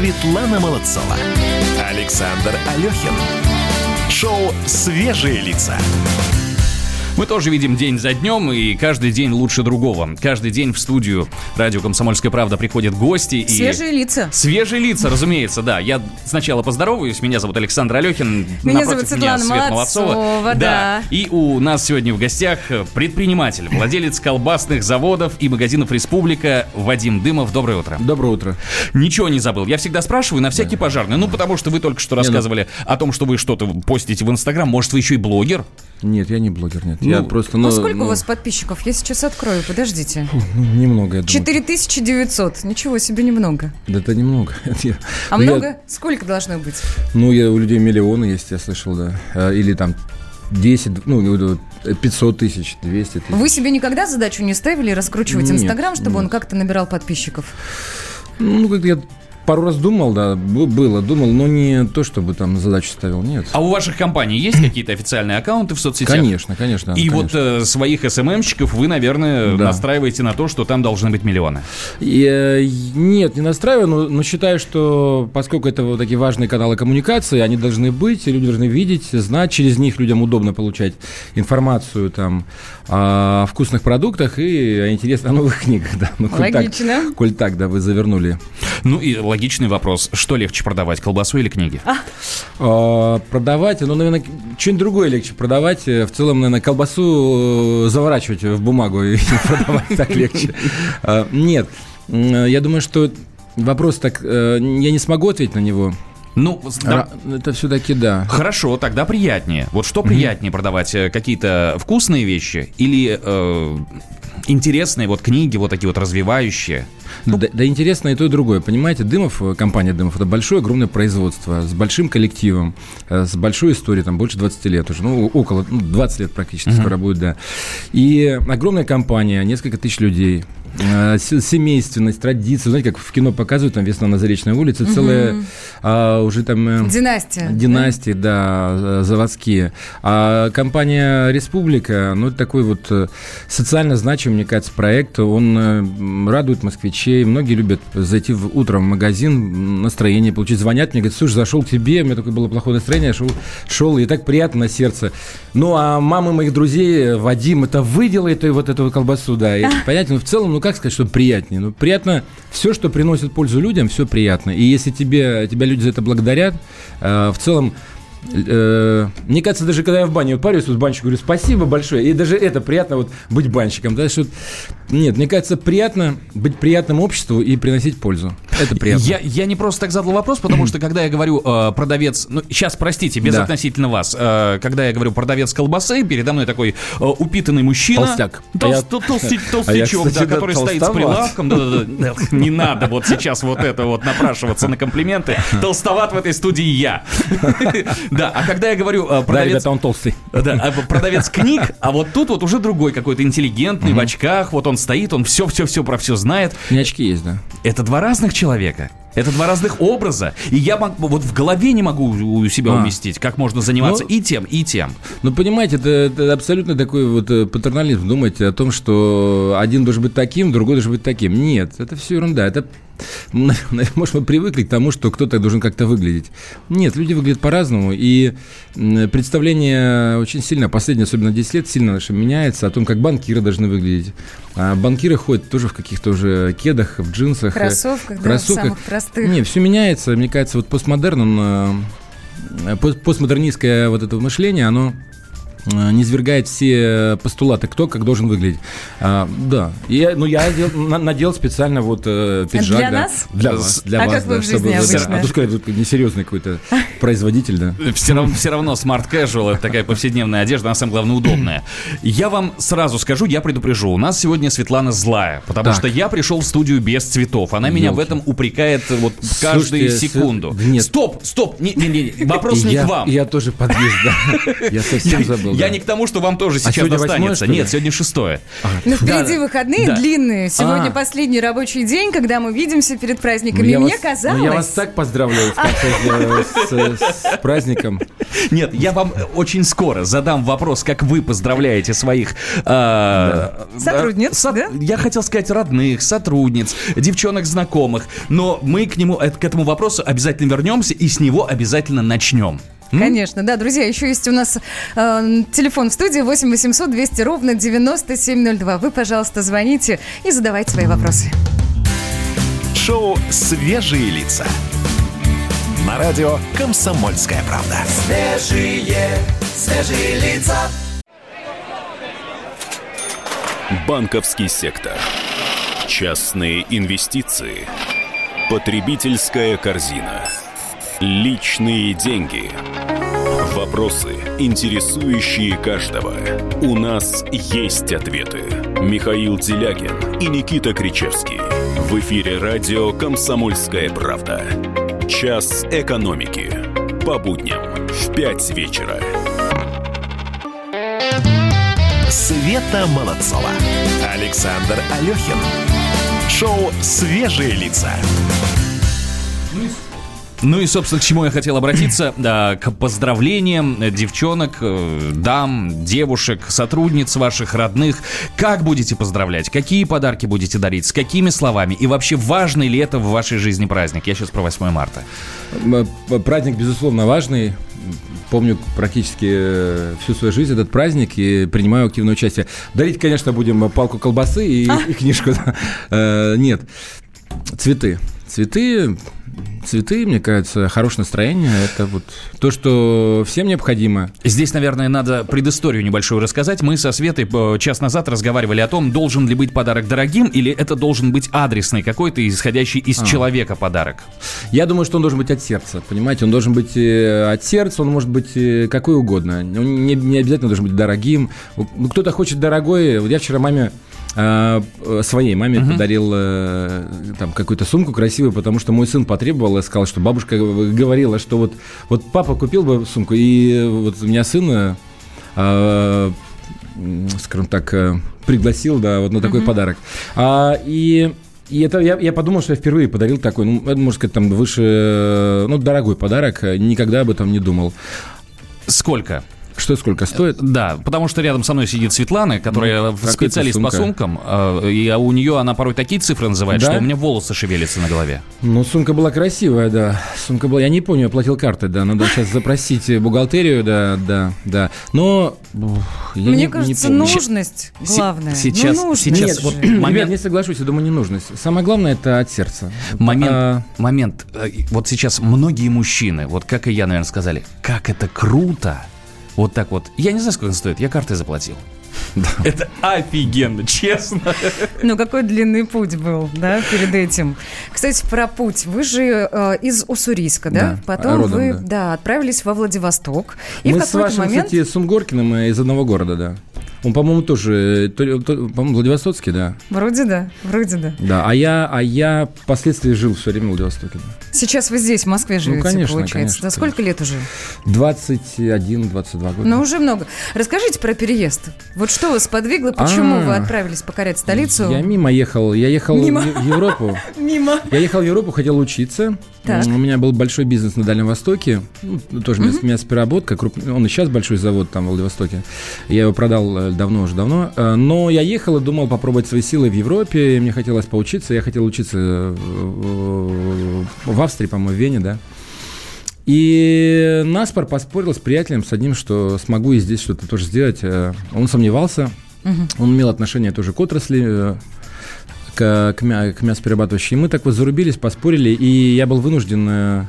Светлана Молодцова. Александр Алехин. Шоу «Свежие лица». Мы тоже видим день за днем, и каждый день лучше другого. Каждый день в студию радио «Комсомольская правда» приходят гости. И... Свежие лица. Свежие лица, разумеется, да. Я сначала поздороваюсь. Меня зовут Александр Алехин. Меня Напротив зовут Светлана меня Свет Молодцова, Молодцова. да. И у нас сегодня в гостях предприниматель, владелец колбасных заводов и магазинов «Республика» Вадим Дымов. Доброе утро. Доброе утро. Ничего не забыл. Я всегда спрашиваю на всякий пожарный. Ну, потому что вы только что ну- рассказывали о том, что вы что-то постите в Инстаграм. Может, вы еще и блогер? Нет, я не блогер, нет. я Ну, просто, Ну, ну, сколько ну, у вас подписчиков? Я сейчас открою, подождите. ну, немного, я думаю. 4900. Ничего себе, немного. Да это немного. Я- А ну, я- много? Сколько должно быть? ну, я, у людей миллионы есть, я слышал, да. А, Или там 10, ну, вот, э, 500 тысяч, 200 тысяч. Вы себе никогда задачу не ставили раскручивать Инстаграм, чтобы он как-то набирал подписчиков? Ну, как я пару раз думал, да, было, думал, но не то, чтобы там задачу ставил, нет. А у ваших компаний есть какие-то официальные аккаунты в соцсетях? Конечно, конечно. И конечно. вот э, своих СММщиков вы, наверное, Да. настраиваете на то, что там должны быть миллионы. И, э, нет, не настраиваю, но, но считаю, что поскольку это вот такие важные каналы коммуникации, они должны быть, и люди должны видеть, знать, через них людям удобно получать информацию там о вкусных продуктах и о интересных о новых книгах, да. Ну, коль так- Логично. коль так, да, вы завернули. Ну и логичный вопрос, что легче продавать, колбасу или книги? А, продавать, ну, наверное, что-нибудь другое легче продавать. Э, В целом, наверное, колбасу э, заворачивать в бумагу и продавать так легче. А, Нет, я думаю, что вопрос так, э, я не смогу ответить на него. Ну, да, Это все-таки да. хорошо, тогда приятнее. Вот что приятнее продавать, э, какие-то вкусные вещи или э, интересные вот книги, вот такие вот развивающие? Да, да интересно и то, и другое. Понимаете, Дымов, э, компания Дымов, это большое, огромное производство с большим коллективом, э, с большой историей, там больше 20 лет уже, ну, около, ну, 20 лет практически скоро будет, да. И огромная компания, несколько тысяч людей, семейственность, традиции, знаете, как в кино показывают, там «Весна на Заречной улице», целая а, уже там... э, Династия. Династии, да, э, заводские. А компания «Республика», ну, это такой вот э, социально значимый, мне кажется, проект. Он э, радует москвичей. Многие любят зайти в, утром в магазин, настроение получить. Звонят мне, говорят, слушай, зашел к тебе, у меня такое было плохое настроение, шел, шел и так приятно на сердце. Ну, а мамы моих друзей, э, Вадим, это вы делаете вот эту колбасу, да. И, понятно, ну, в целом, ну, как сказать, что приятнее? Ну, приятно, все, что приносит пользу людям, все приятно. И если тебе, тебя люди за это благодарят, э, в целом, э, мне кажется, даже когда я в бане парюсь, вот банщику говорю спасибо большое, и даже это приятно вот быть банщиком, да, что нет, мне кажется, приятно быть приятным обществу и приносить пользу. Это приятно. Я, я не просто так задал вопрос, потому что когда я говорю э, продавец, ну сейчас простите, без Да. относительно вас, э, когда я говорю продавец колбасы, передо мной такой э, упитанный мужчина, Толстяк. Толст- А я- тол- а я, толстячок, да, кстати, да, который стоит с толстоват. прилавком, не надо вот сейчас вот это вот напрашиваться на комплименты, толстоват в этой студии я, да. А когда я говорю э, Да, продавец ребята, он толстый. да, а продавец книг, а вот тут вот уже другой какой-то интеллигентный, в очках, вот он стоит, он все-все-все про все знает. У меня очки есть, да. Это два разных человека. Это два разных образа. И я мог- вот в голове не могу у себя А. уместить, как можно заниматься Ну, и тем, и тем. Ну, понимаете, это, это абсолютно такой вот э, патернализм. Думать о том, что один должен быть таким, другой должен быть таким. Нет, это все ерунда. Это, может, мы привыкли к тому, что кто-то должен как-то выглядеть. Нет, люди выглядят по-разному. И представление очень сильно, последние, особенно 10 лет, сильно наше меняется о том, как банкиры должны выглядеть. А банкиры ходят тоже в каких-то уже кедах, в джинсах. э, Кроссовках, да, самых простых. Не, все меняется. Мне кажется, вот постмодерн, э, пос- постмодернистское вот это мышление, оно э, не свергает все постулаты, кто как должен выглядеть. А, да. И Я, ну, я одел- на- надел специально вот э, пиджак. Для да. нас? Для вас. Для А вас, как вы да, в жизни чтобы- да, обычно? А то сказали, тут несерьезный какой-то производитель, да. Все равно, все равно smart casual это такая повседневная одежда, она самое главное удобная. Я вам сразу скажу, я предупрежу, у нас сегодня Светлана злая, потому Так. что я пришел в студию без цветов. Она меня в Ёлки. этом упрекает вот каждую Слушайте, секунду. Нет. Стоп, стоп, не, не, не, вопрос не я, к вам. Я тоже подъезд, да. Я совсем забыл. Задал. Я да. не к тому, что вам тоже сейчас сегодня достанется. что ли? Нет, сегодня шестое. Ну, впереди Да, выходные да. длинные. Сегодня А. последний рабочий день, когда мы видимся перед Ну, праздниками. я Мне вас- казалось... ну, я вас так поздравляю в конце, с, с праздником. Нет, я вам очень скоро задам вопрос, как вы поздравляете своих... э, Сотрудниц, со- да? Я хотел сказать родных, сотрудниц, девчонок знакомых, но мы к нему, э, к этому вопросу обязательно вернемся и с него обязательно начнем. М? Конечно, да, друзья, еще есть у нас э, телефон в студии 8 800 200 ровно 9702. Вы, пожалуйста, звоните и задавайте свои вопросы. Шоу «Свежие лица». На радио «Комсомольская правда». Банковский сектор. Частные инвестиции. Потребительская корзина. Личные деньги. Вопросы, интересующие каждого. У нас есть ответы. Михаил Делягин и Никита Кричевский. В эфире радио «Комсомольская правда». Час экономики. По будням в 5 вечера. Света Молодцова. Александр Алехин. Шоу «Свежие лица». Ну и, собственно, к чему я хотел обратиться, да, к поздравлениям э, девчонок, э, дам, девушек, сотрудниц ваших, родных. Как будете поздравлять? Какие подарки будете дарить? С какими словами? И вообще, важный ли это в вашей жизни праздник? Я сейчас про 8 марта. П- Праздник, безусловно, важный. Помню практически э, всю свою жизнь этот праздник и принимаю активное участие. Дарить, конечно, будем палку колбасы и, и книжку. Э, Нет. Цветы. Цветы, цветы, мне кажется, хорошее настроение. Это вот то, что всем необходимо. Здесь, наверное, надо предысторию небольшую рассказать. Мы со Светой э, час назад разговаривали о том, должен ли быть подарок дорогим или это должен быть адресный какой-то, исходящий из человека подарок. Я думаю, что он должен быть от сердца, понимаете? Он должен быть э, от сердца, он может быть э, какой угодно. Он не, не обязательно должен быть дорогим. Ну, кто-то хочет дорогой. Вот я вчера маме своей маме подарил э, там какую-то сумку красивую, потому что мой сын потребовал и сказал, что бабушка говорила, что вот, вот папа купил бы сумку, и вот у меня сын э, э, м, скажем так, э, пригласил, да, вот на такой подарок. А, и и это я, я подумал, что я впервые подарил такой, ну, это, можно сказать, там выше, э, ну, дорогой подарок, э, никогда об этом не думал. Сколько? Что сколько стоит? Да, потому что рядом со мной сидит Светлана, которая Ну, специалист это по сумка? сумкам, э, и у нее она порой такие цифры называет, Да? что у меня волосы шевелятся на голове. Ну, сумка была красивая, да. Сумка была, я не помню, я платил картой, да, надо сейчас запросить бухгалтерию, да, да, да. Но я не- Мне не кажется, помню. нужность главное. сейчас- ну, нужность сейчас же. вот Ребят, момент- не соглашусь, я думаю, не нужность. Самое главное это от сердца. Момент, А, момент. э, Вот сейчас многие мужчины, вот как и я, наверное, сказали, как это круто. Вот так вот. Я не знаю, сколько он стоит, я картой заплатил. Это офигенно, честно. Ну, какой длинный путь был, да, перед этим. Кстати, про путь. Вы же э, из Уссурийска, да? Да, Потом родом, вы, да. да. отправились во Владивосток. И Мы в с какой-то вашим, момент... кстати, Сумгоркиным э, из одного города, да. Он, по-моему, тоже, э, по-моему, Владивостокский, да. Вроде да, вроде да. Да, а я, а я впоследствии жил все время в Владивостоке. да. Сейчас вы здесь, в Москве, живете, Ну, конечно, получается. конечно, да сколько лет уже? 21-22 года. Ну, уже много. Расскажите про переезд. Вот что вас подвигло, почему А. вы отправились покорять столицу? Я мимо ехал, я ехал Мимо. в Европу. Мимо. Я ехал в Европу, хотел учиться. Так. У меня был большой бизнес на Дальнем Востоке. Ну, тоже мясопереработка. круп- Он и сейчас большой завод там в Владивостоке. Я его продал э, давно уже давно. Э, Но я ехал и думал попробовать свои силы в Европе. и Мне хотелось поучиться. Я хотел учиться э, в Австрии, по-моему, в Вене, да. И Наспор поспорил с приятелем, с одним, что смогу и здесь что-то тоже сделать. Э, Он сомневался. Он имел отношение тоже к отрасли, к, к, мя- к мясоперерабатывающей. И мы так вот зарубились, поспорили, и я был вынужден э,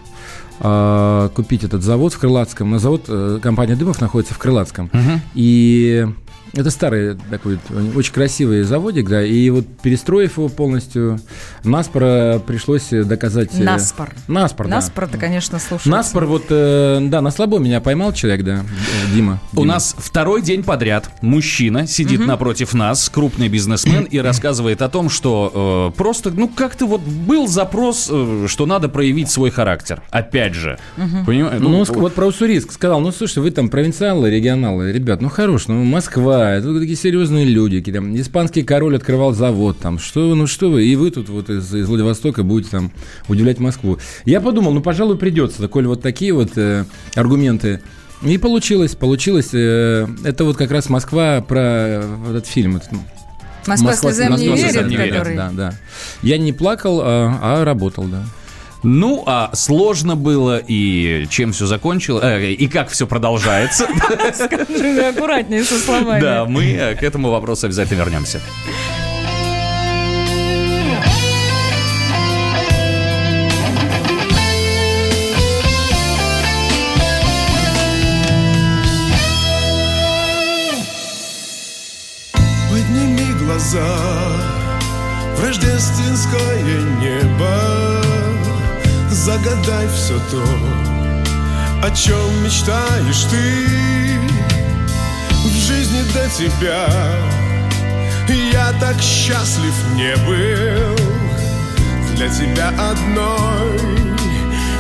а, купить этот завод в Крылатском. На завод э, компания Дымов находится в Крылатском. И Это старый такой очень красивый заводик, да, и вот перестроив его полностью, Наспор пришлось доказать... э, Наспор. Наспор, да. Наспор, это, конечно, слушается. Наспор, вот, э, да, на слабо меня поймал человек, да, э, Дима. У Дима. нас второй день подряд мужчина сидит напротив нас, крупный бизнесмен, и рассказывает о том, что э, просто, ну, как-то вот был запрос, э, что надо проявить свой характер. Опять же. Понимаете? Ну, ск- вот про Уссурийск сказал, ну, слушайте, вы там провинциалы, регионалы, ребят, ну, хорош, ну, Москва, это такие серьезные люди, там, испанский король открывал завод, там, что ну, что вы, и вы тут вот из, из Владивостока будете там удивлять Москву. Я подумал, ну, пожалуй, придется, коль вот такие вот э, аргументы. И получилось, получилось. э, это вот как раз Москва про э, этот фильм. этот, Москва не Москва слезам не верит, который... Да, да. Я не плакал, а, а работал, да. Ну, а сложно было, и чем все закончилось, э, и как все продолжается. Скажи аккуратнее со словами. Да, мы э, к этому вопросу обязательно вернемся. Подними глаза в рождественское небо Загадай все то, о чем мечтаешь ты. В жизни до тебя я так счастлив не был. Для тебя одной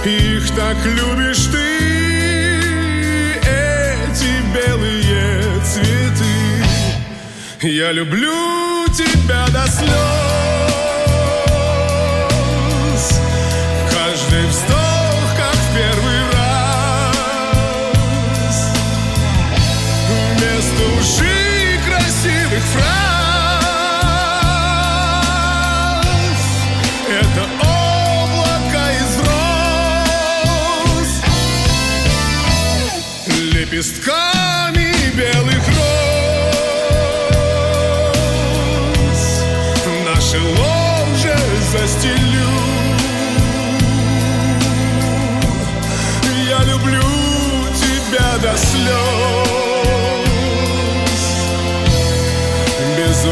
их так любишь ты. Эти белые цветы. Я люблю тебя до слез слез Без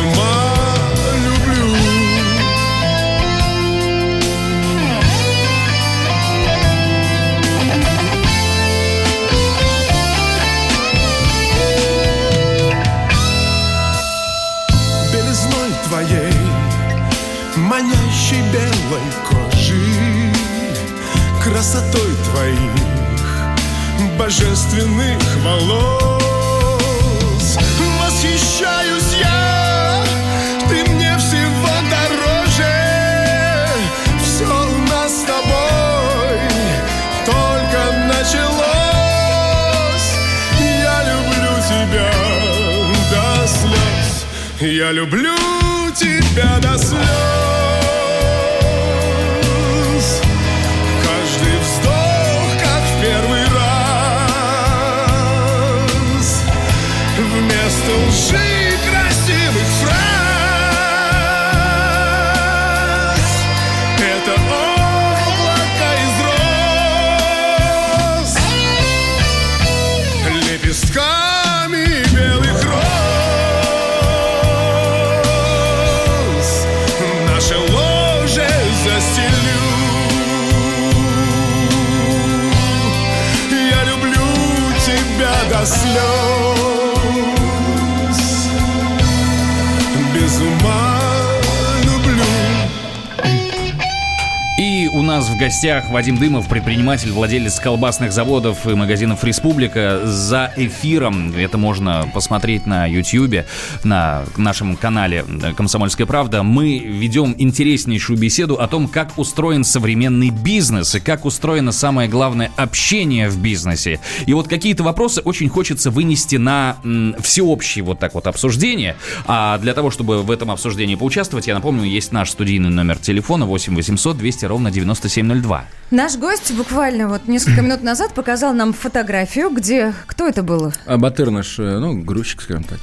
белизной твоей, манящей белой кожи, красотой твоих божественных волос. Восхищаюсь я, ты мне всего дороже, все у нас с тобой только началось. Я люблю тебя до слез. Я люблю тебя до нас в гостях Вадим Дымов, предприниматель, владелец колбасных заводов и магазинов «Республика». За эфиром, это можно посмотреть на YouTube, на нашем канале «Комсомольская правда», мы ведем интереснейшую беседу о том, как устроен современный бизнес и как устроено самое главное общение в бизнесе. И вот какие-то вопросы очень хочется вынести на всеобщее вот так вот обсуждение. А для того, чтобы в этом обсуждении поучаствовать, я напомню, есть наш студийный номер телефона 8 800 200 ровно 9702. Наш гость буквально вот несколько минут назад показал нам фотографию, где... Кто это был? А Батыр наш, э, ну, грузчик, скажем так.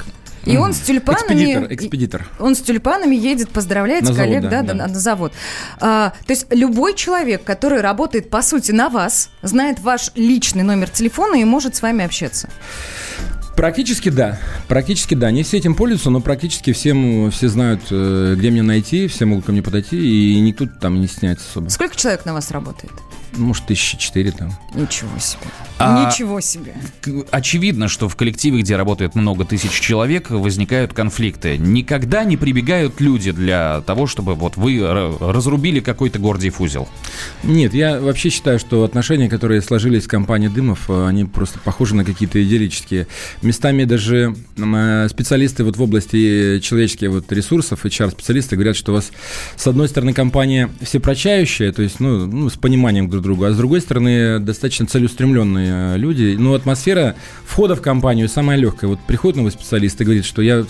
И он с тюльпанами... Экспедитор, экспедитор. Он с тюльпанами едет поздравлять На завод, коллег, да, да, да. На, на завод. А, то есть любой человек, который работает, по сути, на вас, знает ваш личный номер телефона и может с вами общаться. Практически да. Практически да. Не все этим пользуются, но практически всем все знают, э, где меня найти, все могут ко мне подойти, и никто там не стесняется особо. Сколько человек на вас работает? Может, тысячи четыре там. Ничего себе. А- Ничего себе. Очевидно, что в коллективе, где работает много тысяч человек, возникают конфликты. Никогда не прибегают люди для того, чтобы вот вы разрубили какой-то Гордиев узел. Нет, я вообще считаю, что отношения, которые сложились в компании Дымов, э, они просто похожи на какие-то идиллические. Местами даже э, специалисты вот в области человеческих вот ресурсов, HR-специалисты говорят, что у вас, с одной стороны, компания всепрощающая, то есть, ну, ну, с пониманием друг другу, а с другой стороны, достаточно целеустремленные э, люди. Ну, атмосфера входа в компанию самая легкая. Вот приходит новый специалист и говорит, что я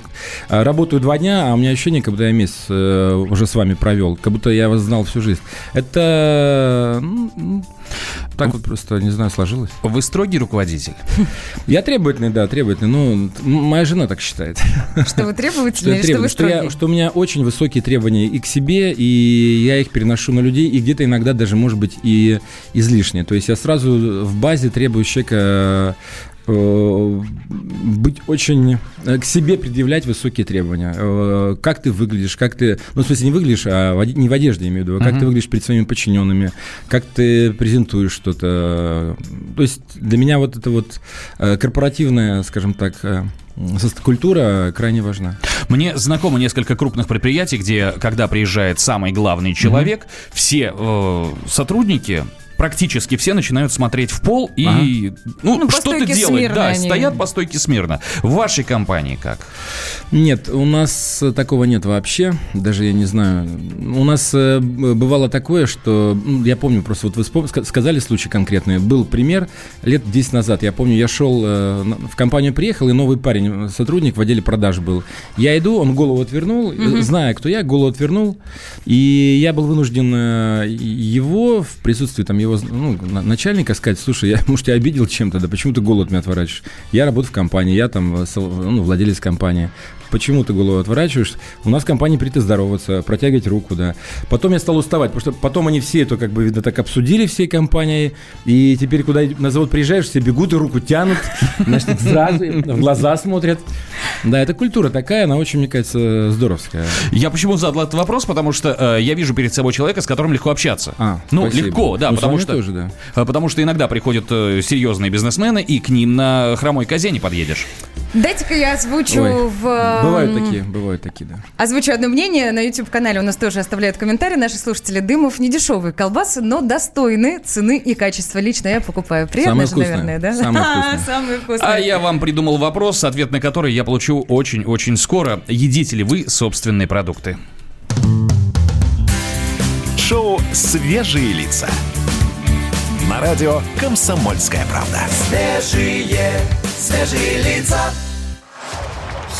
э, работаю два дня, а у меня ощущение, как будто я месяц э, уже с вами провел, как будто я вас знал всю жизнь. Это ну, так вот просто, не знаю, сложилось. Вы строгий руководитель. Я требовательный, да, требовательный. Ну, моя жена так считает. Что вы что вы требовательный, что, я- строгий? что у меня очень высокие требования и к себе, и я их переношу на людей, и где-то иногда даже, может быть, и излишне. То есть я сразу в базе требую человека быть очень э, к себе предъявлять высокие требования. Э, Как ты выглядишь, как ты, ну, в смысле, не выглядишь, а в не в одежде, я имею в виду, а как Мгм. ты выглядишь перед своими подчиненными, как ты презентуешь что-то. То есть для меня вот эта вот э, корпоративная, скажем так, э, культура крайне важна. Мне знакомо несколько крупных предприятий, где, когда приезжает самый главный человек, все э, сотрудники практически все начинают смотреть в пол и ну, Ну, по что-то делать. Да, они. стоят по стойке смирно. В вашей компании как? Нет, у нас э, такого нет вообще, даже я не знаю. У нас э, бывало такое, что, ну, я помню, просто вот вы вспом- сказали случай конкретный, был пример лет 10 назад, я помню, я шел э, в компанию приехал, и новый парень, сотрудник в отделе продаж был. Я иду, он голову отвернул, э, зная, кто я, голову отвернул, и я был вынужден его в присутствии там его ну, на- начальника сказать, слушай, я, может, тебя обидел чем-то, да почему ты голову от меня отворачиваешь? Я работаю в компании, я там э, ну, владелец компании. Почему ты голову отворачиваешь? У нас в компании принято здороваться, протягивать руку, да. Потом я стал уставать, потому что потом они все это, как бы, видно, так обсудили всей компанией, и теперь, куда на завод приезжаешь, все бегут и руку тянут, значит, сразу в глаза смотрят. Да, это культура такая, она очень, мне кажется, здоровская. Я почему задал этот вопрос? Потому что э, я вижу перед собой человека, с которым легко общаться. А, ну, спасибо. легко, да, Ну, потому что, тоже, да. э, потому что иногда приходят э, серьезные бизнесмены, и к ним на хромой козе не подъедешь. Дайте-ка я озвучу Ой, в... эм, Бывают такие, бывают такие, да. Озвучу одно мнение. На YouTube-канале у нас тоже оставляют комментарии. Наши слушатели Дымов не дешевые колбасы, но достойны цены и качества. Лично я покупаю. Приятно Самые же, вкусные. наверное, да? Самые вкусные. Самые вкусные. А я вам придумал вопрос, ответ на который я получу очень-очень скоро. Едите ли вы собственные продукты? Шоу «Свежие лица». На радио «Комсомольская правда».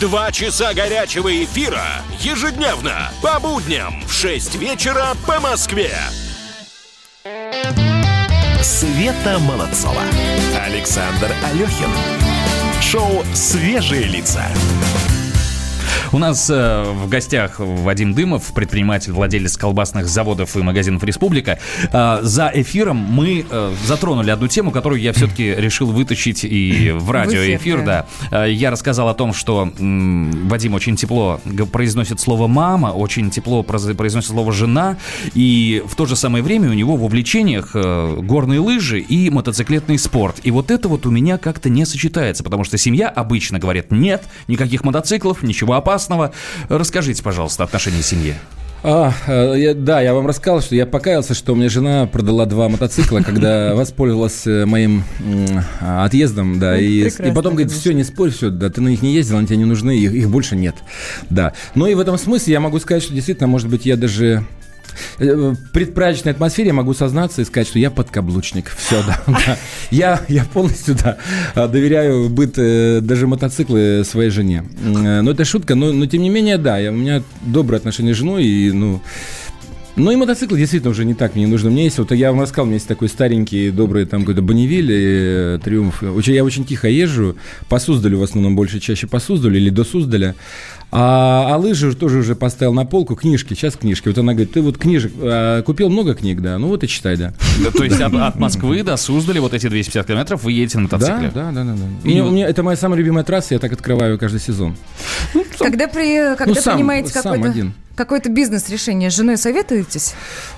Два часа горячего эфира ежедневно по будням в 6 вечера по Москве. Света Молодцова. Александр Алехин. Шоу «Свежие лица». У нас э, в гостях Вадим Дымов, предприниматель, владелец колбасных заводов и магазинов «Республика». Э, за эфиром мы э, затронули одну тему, которую я все-таки решил вытащить и в радиоэфир. эфир, да. Э, я рассказал о том, что Вадим очень тепло произносит слово «мама», очень тепло произносит слово «жена», и в то же самое время у него в увлечениях э, горные лыжи и мотоциклетный спорт. И вот это вот у меня как-то не сочетается, потому что семья обычно говорит «нет, никаких мотоциклов, ничего опасного». Расскажите, пожалуйста, отношения семьи. А, э, я- да, я вам рассказал, что я покаялся, что у меня жена продала два мотоцикла, когда воспользовалась э, моим отъездом, да, Ну, и, и потом говорит, все, не спорь, все, да, ты на них не ездил, они тебе не нужны, их, их больше нет, да. Но и в этом смысле я могу сказать, что действительно, может быть, я даже предпраздничной атмосфере я могу сознаться и сказать, что я подкаблучник. Все, да. да. Я, я полностью, да, доверяю быт э, даже мотоциклы своей жене. Э, Но это шутка, но, но тем не менее, да, я, у меня добрые отношения с женой, и, ну, ну и мотоцикл действительно уже не так мне нужно. Мне есть, вот я вам рассказал, у меня есть такой старенький, добрый там какой-то Бонневиль, э, Триумф. Я очень тихо езжу, по Суздалю в основном больше, чаще по Суздалю или до Суздаля. А, а лыжи тоже уже поставил на полку, книжки, сейчас книжки. Вот она говорит, ты вот книжек, а, купил много книг, да? Ну вот и читай, да. Да, то есть от, от Москвы до Суздали вот эти 250 километров вы едете на мотоцикле? Да, да, да, да. да. И у меня, это моя самая любимая трасса, я так открываю каждый сезон. Когда, при, когда Ну, сам- принимаете сам какое-то, один. Какое-то бизнес-решение, с женой советуетесь?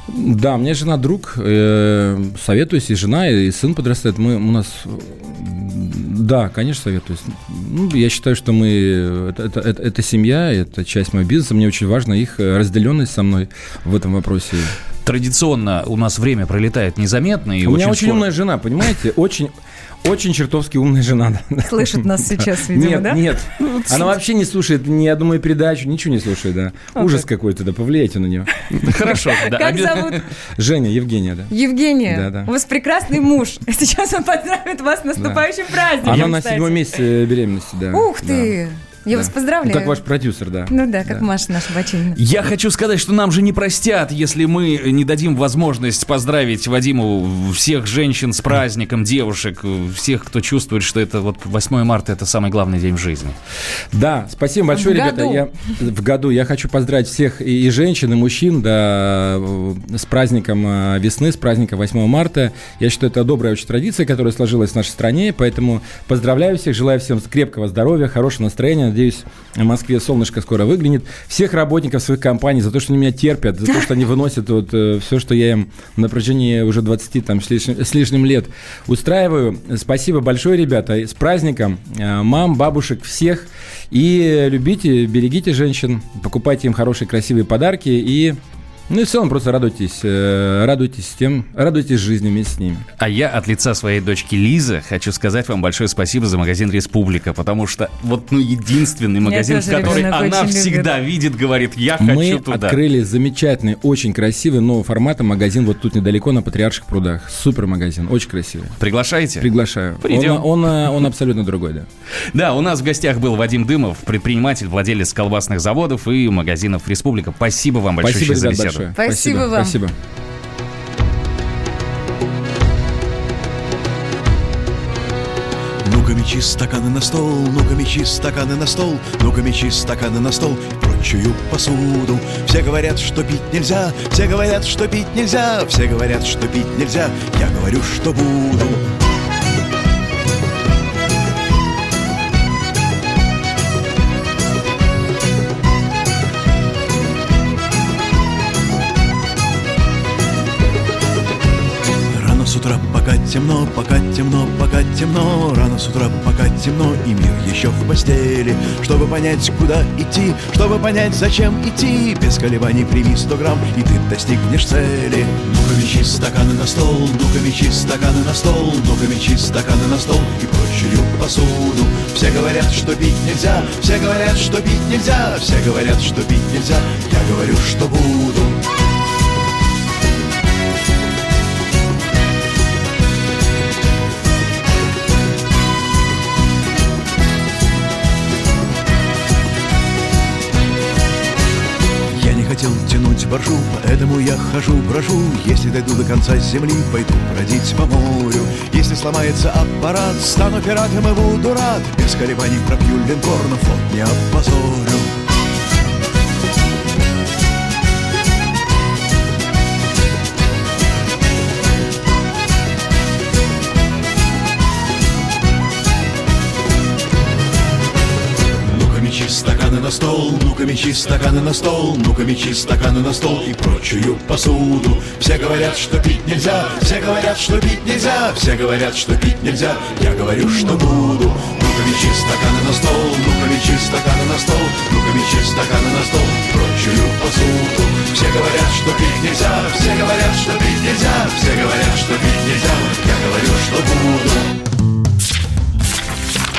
Да, у меня жена друг, э, советуюсь, и жена, и сын подрастает. Мы, у нас, да, конечно, советуюсь. Ну, я считаю, что мы, это, это, это- это семья, это часть моего бизнеса. Мне очень важна их разделенность со мной в этом вопросе. Традиционно у нас время пролетает незаметно. И у меня очень очень скоро- умная жена, понимаете? Очень, очень чертовски умная жена. Слышит нас сейчас, видимо, нет, да? нет. Она вообще не слушает ни одну мою передачу, ничего не слушает, да. Ужас какой-то, да, повлияйте на нее. Хорошо. да, Как зовут? Женя, Евгения, да. Евгения, Да, да. у вас прекрасный муж. Сейчас он поздравит вас с наступающим праздником. Она на седьмом месяце беременности, да. Ух Да. Я Да. вас поздравляю. Ну, как ваш продюсер, да. Ну да, как Да. Маша наша Бачинина. Я хочу сказать, что нам же не простят, если мы не дадим возможность поздравить Вадиму всех женщин с праздником, девушек, всех, кто чувствует, что это вот 8 марта это самый главный день в жизни. Да, спасибо большое, В ребята. году. Я в году я хочу поздравить всех и, и женщин, и мужчин, да, э, с праздником э, весны, с праздником 8 марта. Я считаю, это добрая очень традиция, которая сложилась в нашей стране, поэтому поздравляю всех, желаю всем крепкого здоровья, хорошего настроения. Надеюсь, в Москве солнышко скоро выглянет. Всех работников своих компаний за то, что они меня терпят, за то, что они выносят вот все, что я им на протяжении уже 20 там, с лишним, с лишним лет устраиваю. Спасибо большое, ребята. С праздником. Э, Мам, бабушек, всех. И любите, берегите женщин, покупайте им хорошие, красивые подарки и... Ну и в целом просто радуйтесь, э, радуйтесь тем, радуйтесь жизни вместе с ними. А я от лица своей дочки Лизы хочу сказать вам большое спасибо за магазин «Республика», потому что вот ну единственный магазин, в который она всегда видит, говорит, я хочу Мы туда. открыли замечательный, очень красивый, нового формата магазин вот тут недалеко на Патриарших прудах. Супер магазин, очень красивый. Приглашаете? Приглашаю. Придем. Он, он, э, он абсолютно другой, да. Да, у нас в гостях был Вадим Дымов, предприниматель, владелец колбасных заводов и магазинов «Республика». Спасибо вам большое Спасибо, за беседу. Большое. Спасибо вам. Спасибо. Ну-ка мечи стаканы на стол, ну-ка мечи стаканы на стол, ну-ка мечи стаканы на стол прочую посуду. Все говорят, что пить нельзя, все говорят, что пить нельзя, все говорят, что пить нельзя, я говорю, что буду. Темно, пока темно, пока темно. Рано с утра, пока темно, и мир еще в постели. Чтобы понять, куда идти, чтобы понять, зачем идти. Без колебаний прими 100 грамм, и ты достигнешь цели. Ну-ка мечи стаканы на стол, ну-ка мечи стаканы на стол Ну-ка мечи стаканы на стол и прочую посуду. Все говорят, что пить нельзя, все говорят, что пить нельзя Все говорят, что пить нельзя, я говорю, что буду боржу, поэтому я хожу, брожу. Если дойду до конца земли, пойду бродить по морю. Если сломается аппарат, стану пиратом и буду рад. Без колебаний пропью линкор, но флот не опозорю на стол, ну-ка мечи стаканы на стол, ну-ка мечи стаканы на стол и прочую посуду. Все говорят, что пить нельзя, все говорят, что пить нельзя, все говорят, что пить нельзя, я говорю, что буду. Ну-ка мечи стаканы на стол, ну-ка мечи стаканы на стол, ну-ка мечи стаканы на стол и прочую посуду. Все говорят, что пить нельзя, все говорят, что пить нельзя, все говорят, что пить нельзя, я говорю, что буду.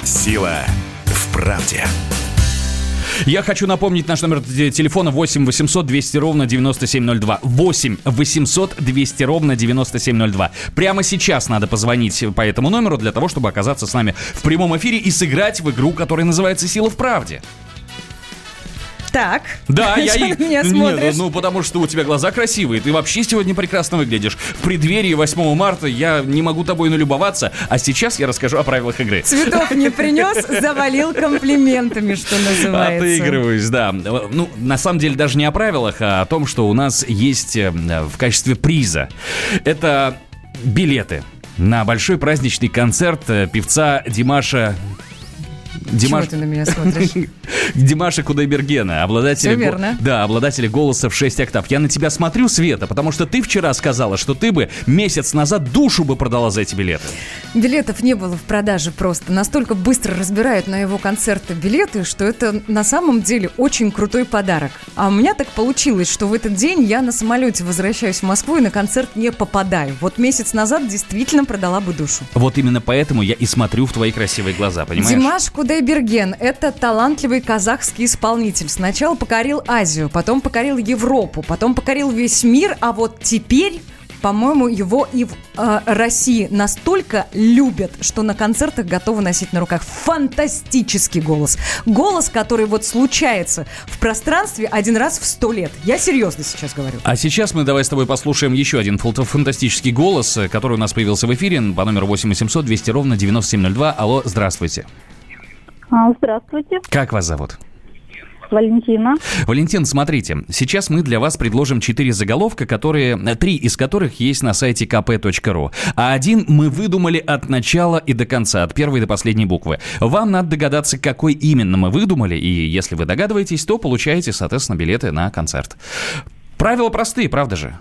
Сила в правде. Я хочу напомнить наш номер те- телефона 8 800 200 ровно 9702. 8 800 200 ровно 9702. Прямо сейчас надо позвонить по этому номеру для того, чтобы оказаться с нами в прямом эфире и сыграть в игру, которая называется «Сила в правде». Так. Да, я и... меня смотришь? ну потому что у тебя глаза красивые, ты вообще сегодня прекрасно выглядишь. В преддверии 8 марта я не могу тобой налюбоваться, а сейчас я расскажу о правилах игры. Цветов не принес, завалил комплиментами, что называется. Отыгрываюсь, да. Ну, на самом деле, даже не о правилах, а о том, что у нас есть э, в качестве приза. Это билеты на большой праздничный концерт э, певца Димаша... Чего ты на меня смотришь? Димаша Кудайбергена, обладателя... Го- верно. Да, обладателя голоса в 6 октав. Я на тебя смотрю, Света, потому что ты вчера сказала, что ты бы месяц назад душу бы продала за эти билеты. Билетов не было в продаже просто. Настолько быстро разбирают на его концерты билеты, что это на самом деле очень крутой подарок. А у меня так получилось, что в этот день я на самолете возвращаюсь в Москву и на концерт не попадаю. Вот месяц назад действительно продала бы душу. Вот именно поэтому я и смотрю в твои красивые глаза, понимаешь? Димаш Кудайберген – это талантливый казахский исполнитель. Сначала покорил Азию, потом покорил Европу, потом покорил весь мир, а вот теперь... По-моему, его и в э, России настолько любят, что на концертах готовы носить на руках. Фантастический голос. Голос, который вот случается в пространстве один раз в сто лет. Я серьезно сейчас говорю. А сейчас мы давай с тобой послушаем еще один фантастический голос, э, который у нас появился в эфире по номеру 8 800 200 ровно 9702. Алло, здравствуйте. А, Здравствуйте, Как вас зовут? Валентина. Валентин, смотрите, сейчас мы для вас предложим четыре заголовка, которые, э, три из которых есть на сайте kp.ru, а один мы выдумали от начала и до конца, от первой до последней буквы. Вам надо догадаться, какой именно мы выдумали, и если вы догадываетесь, то получаете, соответственно, билеты на концерт. Правила простые, правда же?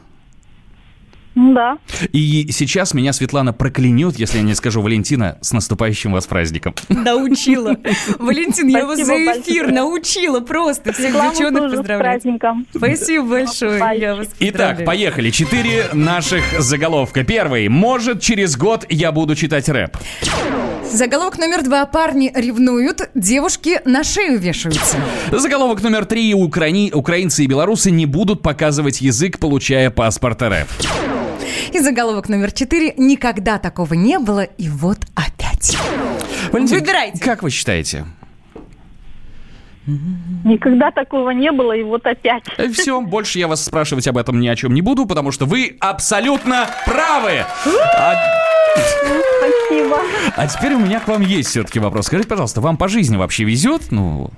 Да. И сейчас меня Светлана проклянет, если я не скажу Валентина, с наступающим вас праздником. Научила. Валентин, я вас за эфир научила просто. Всех девчонок тоже с поздравляю. праздником. Спасибо большое. Я вас Итак, поздравляю. поехали. Четыре наших заголовка. Первый. Может, через год я буду читать рэп. Заголовок номер два. Парни ревнуют, девушки на шею вешаются. Заголовок номер три. Украни... Украинцы и белорусы не будут показывать язык, получая паспорт РФ. И заголовок номер четыре. Никогда такого не было, и вот опять. Валентин, Выбирайте. Как вы считаете? Никогда такого не было, и вот опять. Все, больше я вас спрашивать об этом ни о чем не буду, потому что вы абсолютно правы. А, Спасибо. а теперь у меня к вам есть все-таки вопрос. Скажите, пожалуйста, вам по жизни вообще везет? Ну,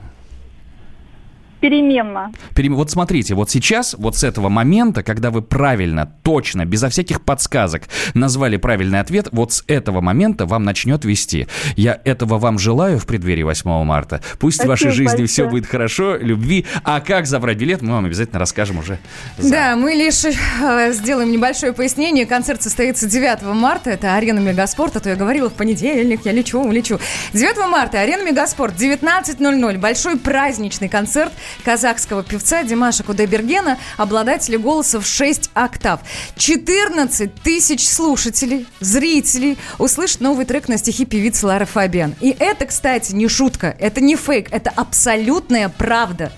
Переменно. Перем- Вот смотрите, вот сейчас, вот с этого момента, когда вы правильно, точно, безо всяких подсказок назвали правильный ответ, вот с этого момента вам начнет вести. Я этого вам желаю в преддверии 8 марта. Пусть в вашей Спасибо жизни все большое. будет хорошо, любви. А как забрать билет, мы вам обязательно расскажем уже. за- Да, мы лишь э, сделаем небольшое пояснение. Концерт состоится 9 марта. Это арена Мегаспорт. А то я говорила в понедельник, я лечу, лечу. 9 марта, арена Мегаспорт, 19.00. Большой праздничный концерт казахского певца Димаша Кудайбергена, обладателя голоса в 6 октав. 14 тысяч слушателей, зрителей услышат новый трек на стихи певицы Лары Фабиан. И это, кстати, не шутка, это не фейк, это абсолютная правда.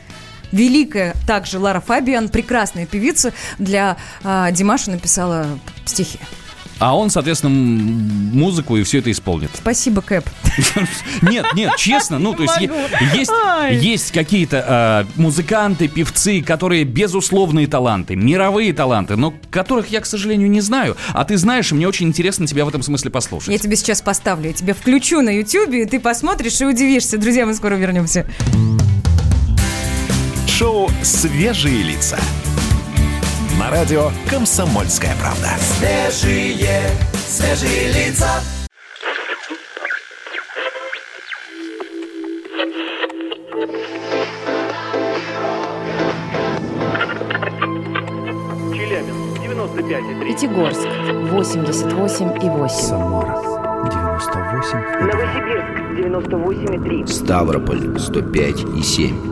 Великая также Лара Фабиан, прекрасная певица, для а, Димаша написала стихи. А он, соответственно, музыку и все это исполнит. Спасибо, Кэп. Нет, нет, честно, ну, то есть есть, есть какие-то э, музыканты, певцы, которые безусловные таланты, мировые таланты, но которых я, к сожалению, не знаю. А ты знаешь, и мне очень интересно тебя в этом смысле послушать. Я тебе сейчас поставлю, я тебе включу на Ютьюбе, и ты посмотришь и удивишься. Друзья, мы скоро вернемся. Шоу «Свежие лица». На радио «Комсомольская правда». Свежие, свежие лица. Челябинск, 95,3. Пятигорск 88 и 8. Самара 98 Новосибирск, 98,3. Ставрополь 105 и 7.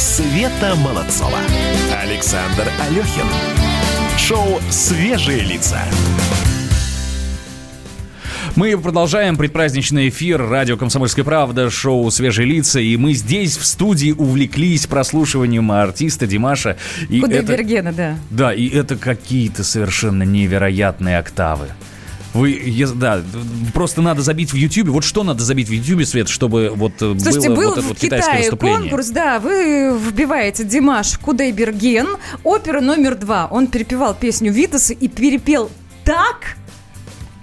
Света Молодцова. Александр Алехин. Шоу «Свежие лица». Мы продолжаем предпраздничный эфир радио «Комсомольская правда», шоу «Свежие лица», и мы здесь в студии увлеклись прослушиванием артиста Димаша. И это, Кудайбергена, да. да, и это какие-то совершенно невероятные октавы. Вы, да, просто надо забить в Ютьюбе. Вот что надо забить в Ютьюбе, Свет, чтобы вот э, Слушайте, было был вот это вот китайское Китае выступление? конкурс, да, вы вбиваете Димаш Кудайберген, опера номер два. Он перепевал песню Витаса и перепел так,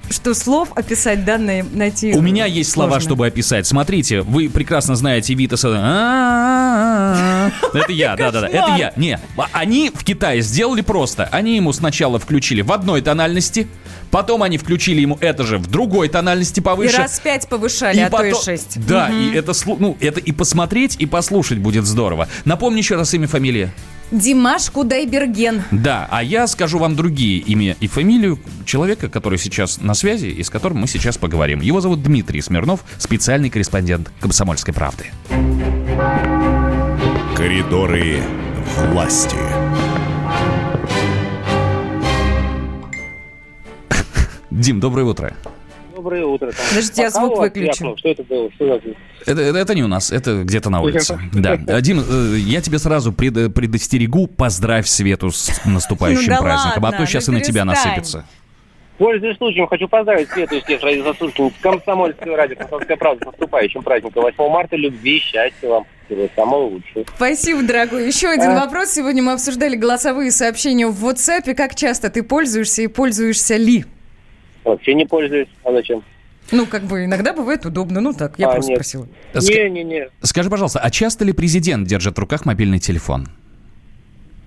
что слов описать данные найти У меня есть слова, сложно. чтобы описать. Смотрите, вы прекрасно знаете Витаса. А-а-а. Это я, да-да-да, это я. Не, а- они в Китае сделали просто. Они ему сначала включили в одной тональности, потом они включили ему это же в другой тональности И повыше. раз пять повышали, а то и шесть. Да, и это, ну, это и посмотреть, и послушать будет здорово. Напомни еще раз имя, фамилия. Димаш Кудайберген. Да, а я скажу вам другие имя и фамилию человека, который сейчас на связи и с которым мы сейчас поговорим. Его зовут Дмитрий Смирнов, специальный корреспондент «Комсомольской правды». Коридоры власти. Дим, доброе утро. Доброе утро. Там Подождите, я звук выключу. Что это было? Что за звук? Это, это- это не у нас, это где-то на улице. Да. А, Дим, э, я тебе сразу пред- предостерегу, поздравь Свету с наступающим Ну да праздником, а ладно, то сейчас ну и на тебя насыпется. Пользуясь случаем, хочу поздравить Свету и всех радиослушателей Комсомольского радио «Комсомольская правда» с наступающим праздником 8 марта. Любви, счастья вам. Всего самого лучшего. Спасибо, дорогой. Еще один А. вопрос. Сегодня мы обсуждали голосовые сообщения в WhatsApp. Как часто ты пользуешься и пользуешься ли? Вообще не пользуюсь. А зачем? Ну, как бы иногда бывает удобно. Ну так, я А, просто нет. спросила. Не-не-не. Скажи, пожалуйста, а часто ли президент держит в руках мобильный телефон?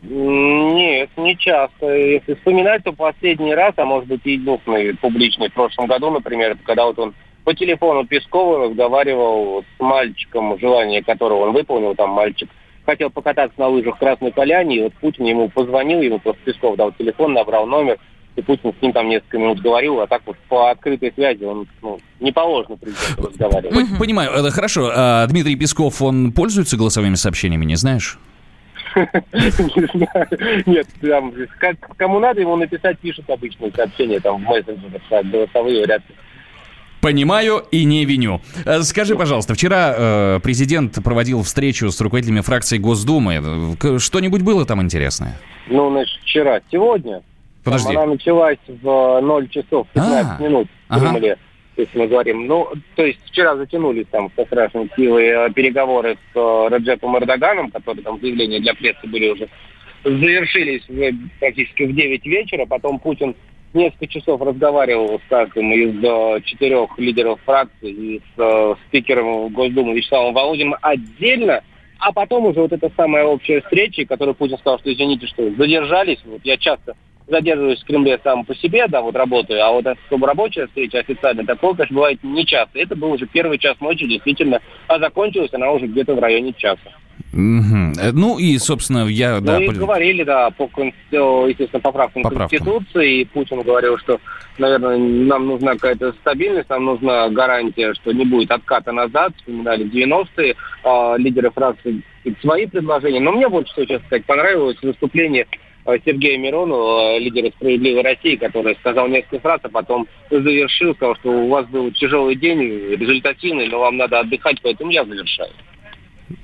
Нет, не часто. Если вспоминать, то последний раз, а может быть и единственный публичный в прошлом году, например, это когда вот он по телефону Пескова разговаривал с мальчиком, желание которого он выполнил, там мальчик хотел покататься на лыжах в Красной Поляне, и вот Путин ему позвонил, ему просто Песков дал телефон, набрал номер, и Путин с ним там несколько минут говорил, а так вот по открытой связи он, ну, не положено президенту разговаривать. П- Понимаю, это хорошо. А Дмитрий Песков, он пользуется голосовыми сообщениями, не знаешь? Не знаю. Нет, там, как, кому надо ему написать, пишут обычные сообщения там в мессенджерах, голосовые вряд ли. Понимаю и не виню. Э, Скажи, пожалуйста, вчера э, президент проводил встречу с руководителями фракции Госдумы. Э, Что-нибудь было там интересное? Ну, значит, вчера, сегодня. Подожди. Там она началась в 0 часов 15 А, минут в ага. Кремле, если мы говорим. Ну, то есть вчера затянулись там со страшной силой э, переговоры с э, Раджепом Эрдоганом, которые там заявления для прессы были уже завершились уже практически в 9 вечера. Потом Путин несколько часов разговаривал с каждым из э, четырех лидеров фракции и с э, спикером Госдумы Вячеславом Володиным отдельно. А потом уже вот эта самая общая встреча, которую Путин сказал, что извините, что задержались. Вот я часто задерживаюсь в Кремле сам по себе, да, вот работаю, а вот чтобы рабочая встреча официально, такое, конечно, бывает не часто. Это был уже первый час ночи, действительно, а закончилась она уже где-то в районе часа. Э, Ну и, собственно, я... Ну да, и говорили, да, по, э, естественно, поправкам Поправкам. Конституции, и Путин говорил, что, наверное, нам нужна какая-то стабильность, нам нужна гарантия, что не будет отката назад, вспоминали 90-е, а, лидеры фракции свои предложения. Но мне больше всего, честно сказать, понравилось выступление э, Сергея Миронова, э, лидера «Справедливой России», который сказал несколько фраз, а потом завершил, сказал, что у вас был тяжелый день, результативный, но вам надо отдыхать, поэтому я завершаю.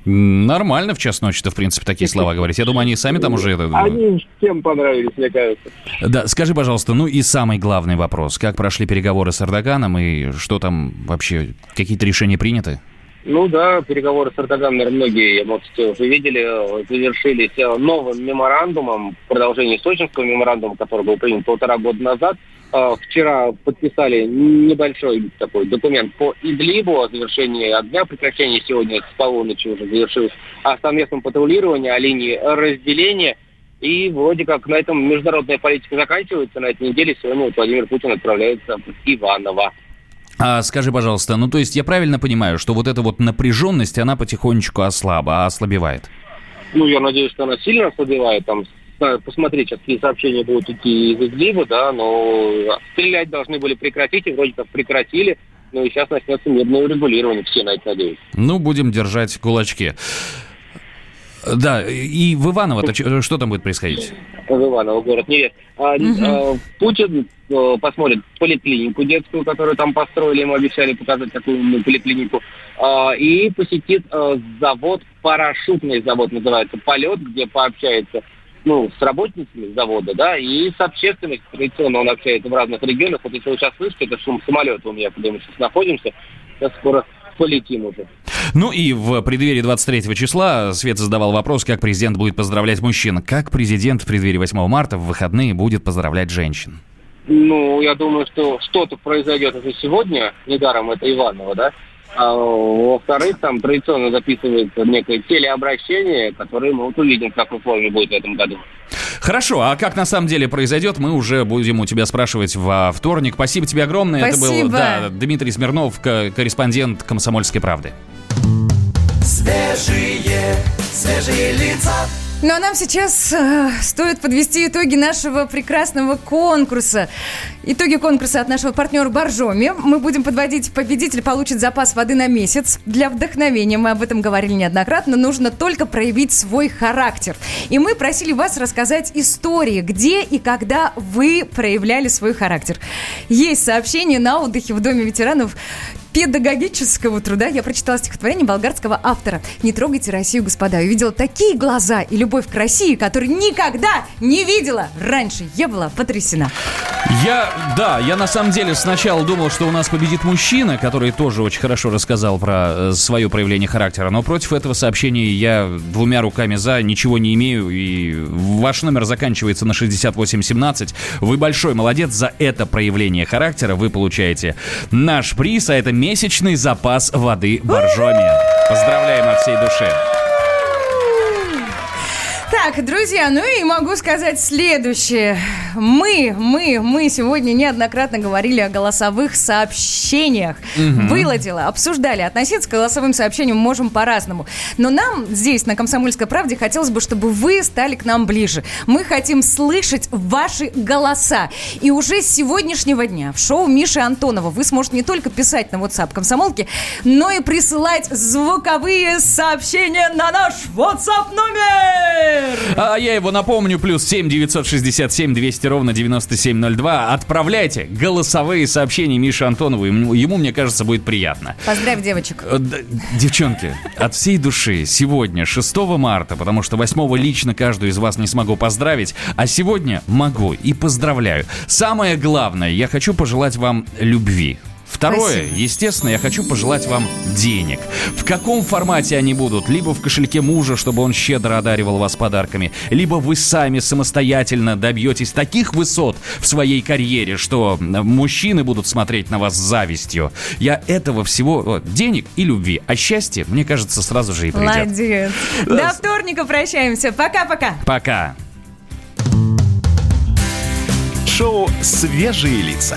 Нормально в час ночи-то, в принципе, такие слова говорить. Я думаю, они сами там уже... это- Они всем понравились, мне кажется. Да, скажи, пожалуйста, ну и самый главный вопрос. Как прошли переговоры с Эрдоганом и что там вообще, какие-то решения приняты? Ну да, переговоры с Эрдоганом, наверное, многие эмоции уже видели, завершились э, новым меморандумом, в продолжении сочинского меморандума, который был принят полтора года назад. Э, Вчера подписали небольшой такой документ по Идлибу о завершении огня, прекращении сегодня с полуночи уже завершилось, о совместном патрулировании, о линии разделения. И вроде как на этом международная политика заканчивается. На этой неделе сегодня вот Владимир Путин отправляется в Иваново. А скажи, пожалуйста, ну то есть я правильно понимаю, что вот эта вот напряженность, она потихонечку ослаба, ослабевает? Ну, я надеюсь, что она сильно ослабевает. Там, э, посмотреть, сейчас какие сообщения будут идти из Идлиба, да, но стрелять должны были прекратить, и вроде как прекратили. Ну и сейчас начнется мирное урегулирование, все на это надеются. Ну, будем держать кулачки. Да, и в Иваново-то что там будет происходить? В Иваново, город Невест. А, а, Путин э, посмотрит поликлинику детскую, которую там построили, ему обещали показать такую поликлинику, а, и посетит э, завод, парашютный завод называется «Полет», где пообщается ну, с работницами завода, да, и с общественностью. Традиционно он общается в разных регионах. Вот если вы сейчас слышите, это шум самолета у меня, где мы сейчас находимся, сейчас скоро полетим уже. Ну и в преддверии 23 числа Свет задавал вопрос, как президент будет поздравлять мужчин. Как президент в преддверии 8 марта в выходные будет поздравлять женщин? Ну, я думаю, что что-то произойдет уже сегодня, недаром это Иваново, да. А, во-вторых, там традиционно записывается некое телеобращение, которое мы вот увидим, в какой форме будет в этом году. Хорошо, а как на самом деле произойдет, мы уже будем у тебя спрашивать во вторник. Спасибо тебе огромное. Это был Спасибо. да, Дмитрий Смирнов, ко- корреспондент «Комсомольской правды». Свежие, свежие лица. Ну а нам сейчас э, стоит подвести итоги нашего прекрасного конкурса. Итоги конкурса от нашего партнера Боржоми. Мы будем подводить. Победитель получит запас воды на месяц. Для вдохновения, мы об этом говорили неоднократно, нужно только проявить свой характер. И мы просили вас рассказать истории, где и когда вы проявляли свой характер. Есть сообщение на отдыхе в Доме ветеранов педагогического труда я прочитала стихотворение болгарского автора «Не трогайте Россию, господа». Увидела такие глаза и любовь к России, которые никогда не видела раньше. Я была потрясена. Я, да, я на самом деле сначала думал, что у нас победит мужчина, который тоже очень хорошо рассказал про э, свое проявление характера, но против этого сообщения я двумя руками за, ничего не имею, и ваш номер заканчивается на 6817. Вы большой молодец за это проявление характера, вы получаете наш приз, а это месячный запас воды Боржоми. Поздравляем от всей души. Так, друзья, ну и могу сказать следующее. Мы, мы, мы сегодня неоднократно говорили о голосовых сообщениях. Мгм. Было дело, обсуждали. Относиться к голосовым сообщениям можем по-разному. Но нам здесь, на «Комсомольской правде», хотелось бы, чтобы вы стали к нам ближе. Мы хотим слышать ваши голоса. И уже с сегодняшнего дня в шоу Миши Антонова вы сможете не только писать на WhatsApp комсомолки, но и присылать звуковые сообщения на наш WhatsApp номер. А я его напомню, плюс 7 967 200 ровно 9702. Отправляйте голосовые сообщения Мише Антонову. Ему, ему, мне кажется, будет приятно. Поздравь девочек. Э, Девчонки, от всей души сегодня, 6 марта, потому что 8 лично каждую из вас не смогу поздравить, а сегодня могу и поздравляю. Самое главное, я хочу пожелать вам любви. Второе, Спасибо. естественно, я хочу пожелать вам денег. В каком формате они будут? Либо в кошельке мужа, чтобы он щедро одаривал вас подарками, либо вы сами самостоятельно добьетесь таких высот в своей карьере, что мужчины будут смотреть на вас с завистью. Я этого всего, вот, денег и любви, а счастье, мне кажется, сразу же и придет. Молодец. До вторника прощаемся. Пока-пока. Пока. Шоу «Свежие лица».